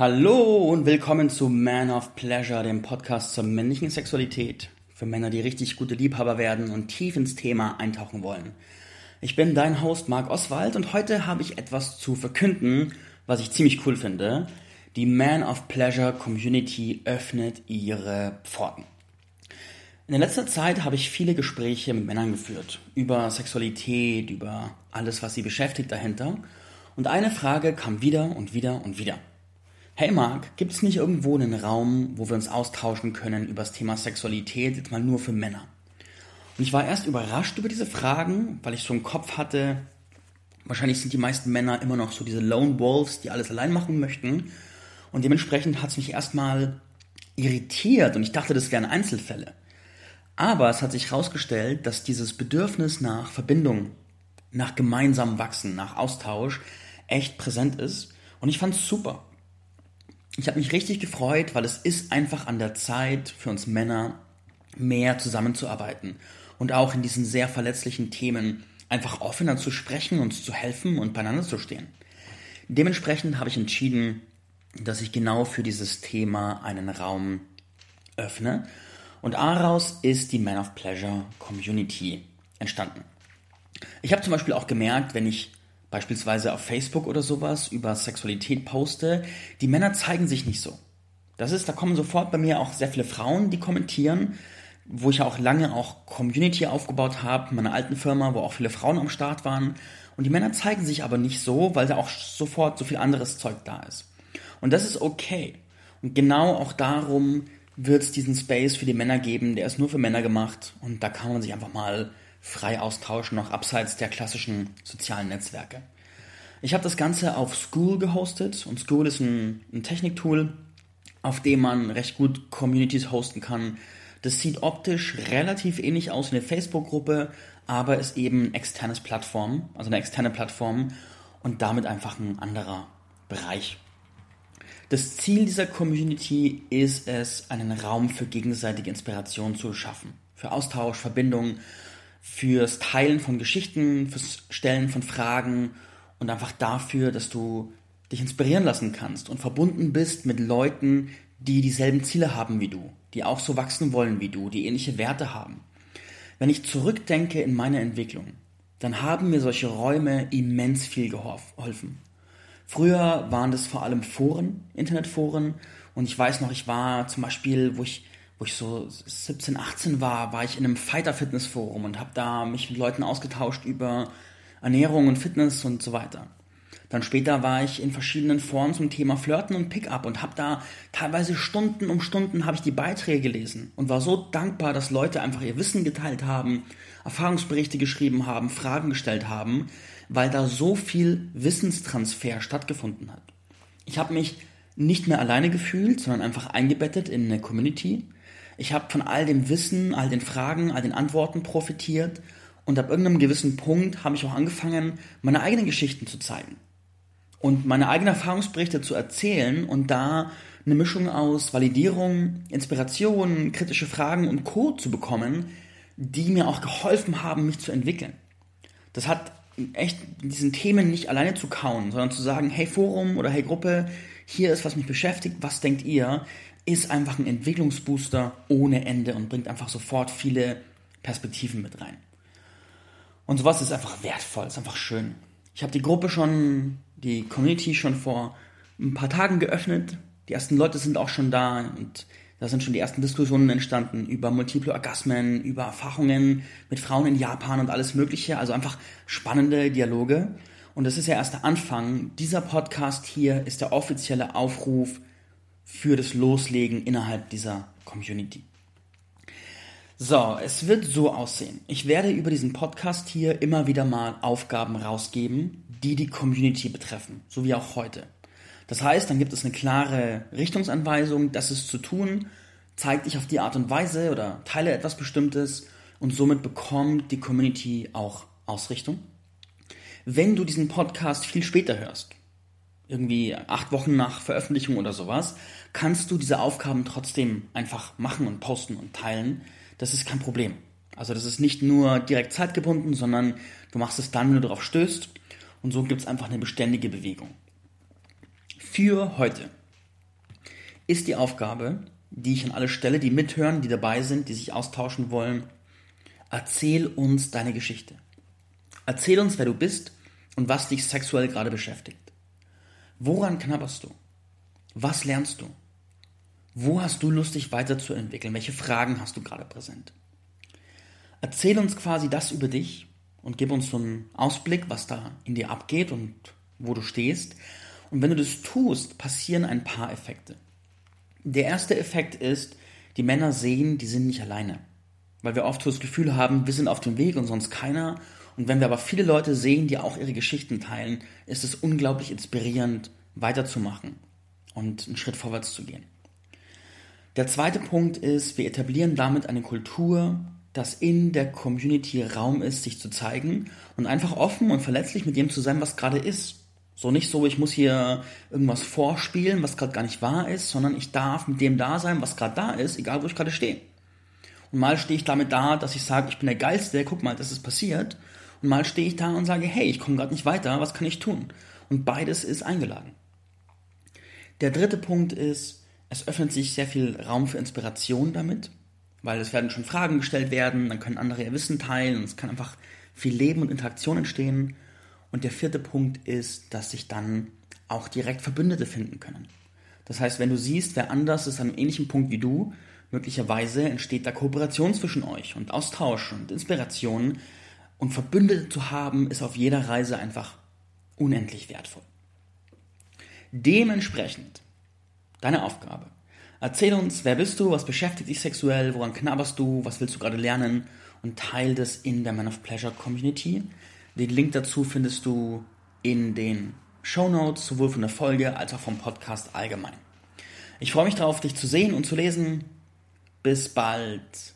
Hallo und willkommen zu Man of Pleasure, dem Podcast zur männlichen Sexualität. Für Männer, die richtig gute Liebhaber werden und tief ins Thema eintauchen wollen. Ich bin dein Host Marc Oswald und heute habe ich etwas zu verkünden, was ich ziemlich cool finde. Die Man of Pleasure Community öffnet ihre Pforten. In der letzten Zeit habe ich viele Gespräche mit Männern geführt. Über Sexualität, über alles, was sie beschäftigt dahinter. Und eine Frage kam wieder und wieder und wieder. Hey Marc, gibt es nicht irgendwo einen Raum, wo wir uns austauschen können über das Thema Sexualität, jetzt mal nur für Männer? Und ich war erst überrascht über diese Fragen, weil ich so im Kopf hatte, wahrscheinlich sind die meisten Männer immer noch so diese Lone Wolves, die alles allein machen möchten. Und dementsprechend hat es mich erstmal irritiert und ich dachte, das wären Einzelfälle. Aber es hat sich herausgestellt, dass dieses Bedürfnis nach Verbindung, nach gemeinsamem Wachsen, nach Austausch echt präsent ist. Und ich fand es super. Ich habe mich richtig gefreut, weil es ist einfach an der Zeit für uns Männer mehr zusammenzuarbeiten und auch in diesen sehr verletzlichen Themen einfach offener zu sprechen, uns zu helfen und beieinander zu stehen. Dementsprechend habe ich entschieden, dass ich genau für dieses Thema einen Raum öffne und daraus ist die Man of Pleasure Community entstanden. Ich habe zum Beispiel auch gemerkt, wenn ich beispielsweise auf Facebook oder sowas über Sexualität poste, die Männer zeigen sich nicht so. Das ist, da kommen sofort bei mir auch sehr viele Frauen, die kommentieren, wo ich ja auch lange auch Community aufgebaut habe, meiner alten Firma, wo auch viele Frauen am Start waren. Und die Männer zeigen sich aber nicht so, weil da auch sofort so viel anderes Zeug da ist. Und das ist okay. Und genau auch darum wird es diesen Space für die Männer geben, der ist nur für Männer gemacht und da kann man sich einfach mal frei austauschen, noch abseits der klassischen sozialen Netzwerke. Ich habe das Ganze auf School gehostet und School ist ein, ein Techniktool, auf dem man recht gut Communities hosten kann. Das sieht optisch relativ ähnlich aus wie eine Facebook-Gruppe, aber ist eben ein externes Plattform, also eine externe Plattform und damit einfach ein anderer Bereich. Das Ziel dieser Community ist es, einen Raum für gegenseitige Inspiration zu schaffen, für Austausch, Verbindung fürs Teilen von Geschichten, fürs Stellen von Fragen und einfach dafür, dass du dich inspirieren lassen kannst und verbunden bist mit Leuten, die dieselben Ziele haben wie du, die auch so wachsen wollen wie du, die ähnliche Werte haben. Wenn ich zurückdenke in meine Entwicklung, dann haben mir solche Räume immens viel geholfen. Früher waren das vor allem Foren, Internetforen und ich weiß noch, ich war zum Beispiel, wo ich wo ich so 17, 18 war, war ich in einem Fighter-Fitness-Forum und habe da mich mit Leuten ausgetauscht über Ernährung und Fitness und so weiter. Dann später war ich in verschiedenen Foren zum Thema Flirten und Pickup und habe da teilweise Stunden um Stunden habe ich die Beiträge gelesen und war so dankbar, dass Leute einfach ihr Wissen geteilt haben, Erfahrungsberichte geschrieben haben, Fragen gestellt haben, weil da so viel Wissenstransfer stattgefunden hat. Ich habe mich nicht mehr alleine gefühlt, sondern einfach eingebettet in eine Community, ich habe von all dem Wissen, all den Fragen, all den Antworten profitiert und ab irgendeinem gewissen Punkt habe ich auch angefangen, meine eigenen Geschichten zu zeigen und meine eigenen Erfahrungsberichte zu erzählen und da eine Mischung aus Validierung, Inspiration, kritische Fragen und Co. zu bekommen, die mir auch geholfen haben, mich zu entwickeln. Das hat echt diesen Themen nicht alleine zu kauen, sondern zu sagen, hey Forum oder hey Gruppe, hier ist was mich beschäftigt, was denkt ihr? Ist einfach ein Entwicklungsbooster ohne Ende und bringt einfach sofort viele Perspektiven mit rein. Und sowas ist einfach wertvoll, ist einfach schön. Ich habe die Gruppe schon, die Community schon vor ein paar Tagen geöffnet. Die ersten Leute sind auch schon da und da sind schon die ersten Diskussionen entstanden über multiple Orgasmen, über Erfahrungen mit Frauen in Japan und alles Mögliche. Also einfach spannende Dialoge. Und das ist ja erst der Anfang. Dieser Podcast hier ist der offizielle Aufruf für das Loslegen innerhalb dieser Community. So, es wird so aussehen. Ich werde über diesen Podcast hier immer wieder mal Aufgaben rausgeben, die die Community betreffen, so wie auch heute. Das heißt, dann gibt es eine klare Richtungsanweisung, das ist zu tun, zeig dich auf die Art und Weise oder teile etwas Bestimmtes und somit bekommt die Community auch Ausrichtung. Wenn du diesen Podcast viel später hörst, irgendwie acht Wochen nach Veröffentlichung oder sowas, kannst du diese Aufgaben trotzdem einfach machen und posten und teilen. Das ist kein Problem. Also das ist nicht nur direkt zeitgebunden, sondern du machst es dann, wenn du darauf stößt. Und so gibt es einfach eine beständige Bewegung. Für heute ist die Aufgabe, die ich an alle stelle, die mithören, die dabei sind, die sich austauschen wollen. Erzähl uns deine Geschichte. Erzähl uns, wer du bist und was dich sexuell gerade beschäftigt. Woran knabberst du? Was lernst du? Wo hast du Lust, dich weiterzuentwickeln? Welche Fragen hast du gerade präsent? Erzähl uns quasi das über dich und gib uns so einen Ausblick, was da in dir abgeht und wo du stehst. Und wenn du das tust, passieren ein paar Effekte. Der erste Effekt ist, die Männer sehen, die sind nicht alleine. Weil wir oft so das Gefühl haben, wir sind auf dem Weg und sonst keiner. Und wenn wir aber viele Leute sehen, die auch ihre Geschichten teilen, ist es unglaublich inspirierend, weiterzumachen und einen Schritt vorwärts zu gehen. Der zweite Punkt ist, wir etablieren damit eine Kultur, dass in der Community Raum ist, sich zu zeigen und einfach offen und verletzlich mit dem zu sein, was gerade ist. So nicht so, ich muss hier irgendwas vorspielen, was gerade gar nicht wahr ist, sondern ich darf mit dem da sein, was gerade da ist, egal wo ich gerade stehe. Und mal stehe ich damit da, dass ich sage, ich bin der Geilste, guck mal, das ist passiert. Und mal stehe ich da und sage, hey, ich komme gerade nicht weiter, was kann ich tun? Und beides ist eingeladen. Der dritte Punkt ist, es öffnet sich sehr viel Raum für Inspiration damit, weil es werden schon Fragen gestellt werden, dann können andere ihr Wissen teilen und es kann einfach viel Leben und Interaktion entstehen. Und der vierte Punkt ist, dass sich dann auch direkt Verbündete finden können. Das heißt, wenn du siehst, wer anders ist an einem ähnlichen Punkt wie du, möglicherweise entsteht da Kooperation zwischen euch und Austausch und Inspiration. Und Verbündete zu haben, ist auf jeder Reise einfach unendlich wertvoll. Dementsprechend, deine Aufgabe. Erzähl uns, wer bist du, was beschäftigt dich sexuell, woran knabberst du, was willst du gerade lernen und teile das in der Man of Pleasure Community. Den Link dazu findest du in den Show Notes, sowohl von der Folge als auch vom Podcast allgemein. Ich freue mich darauf, dich zu sehen und zu lesen. Bis bald.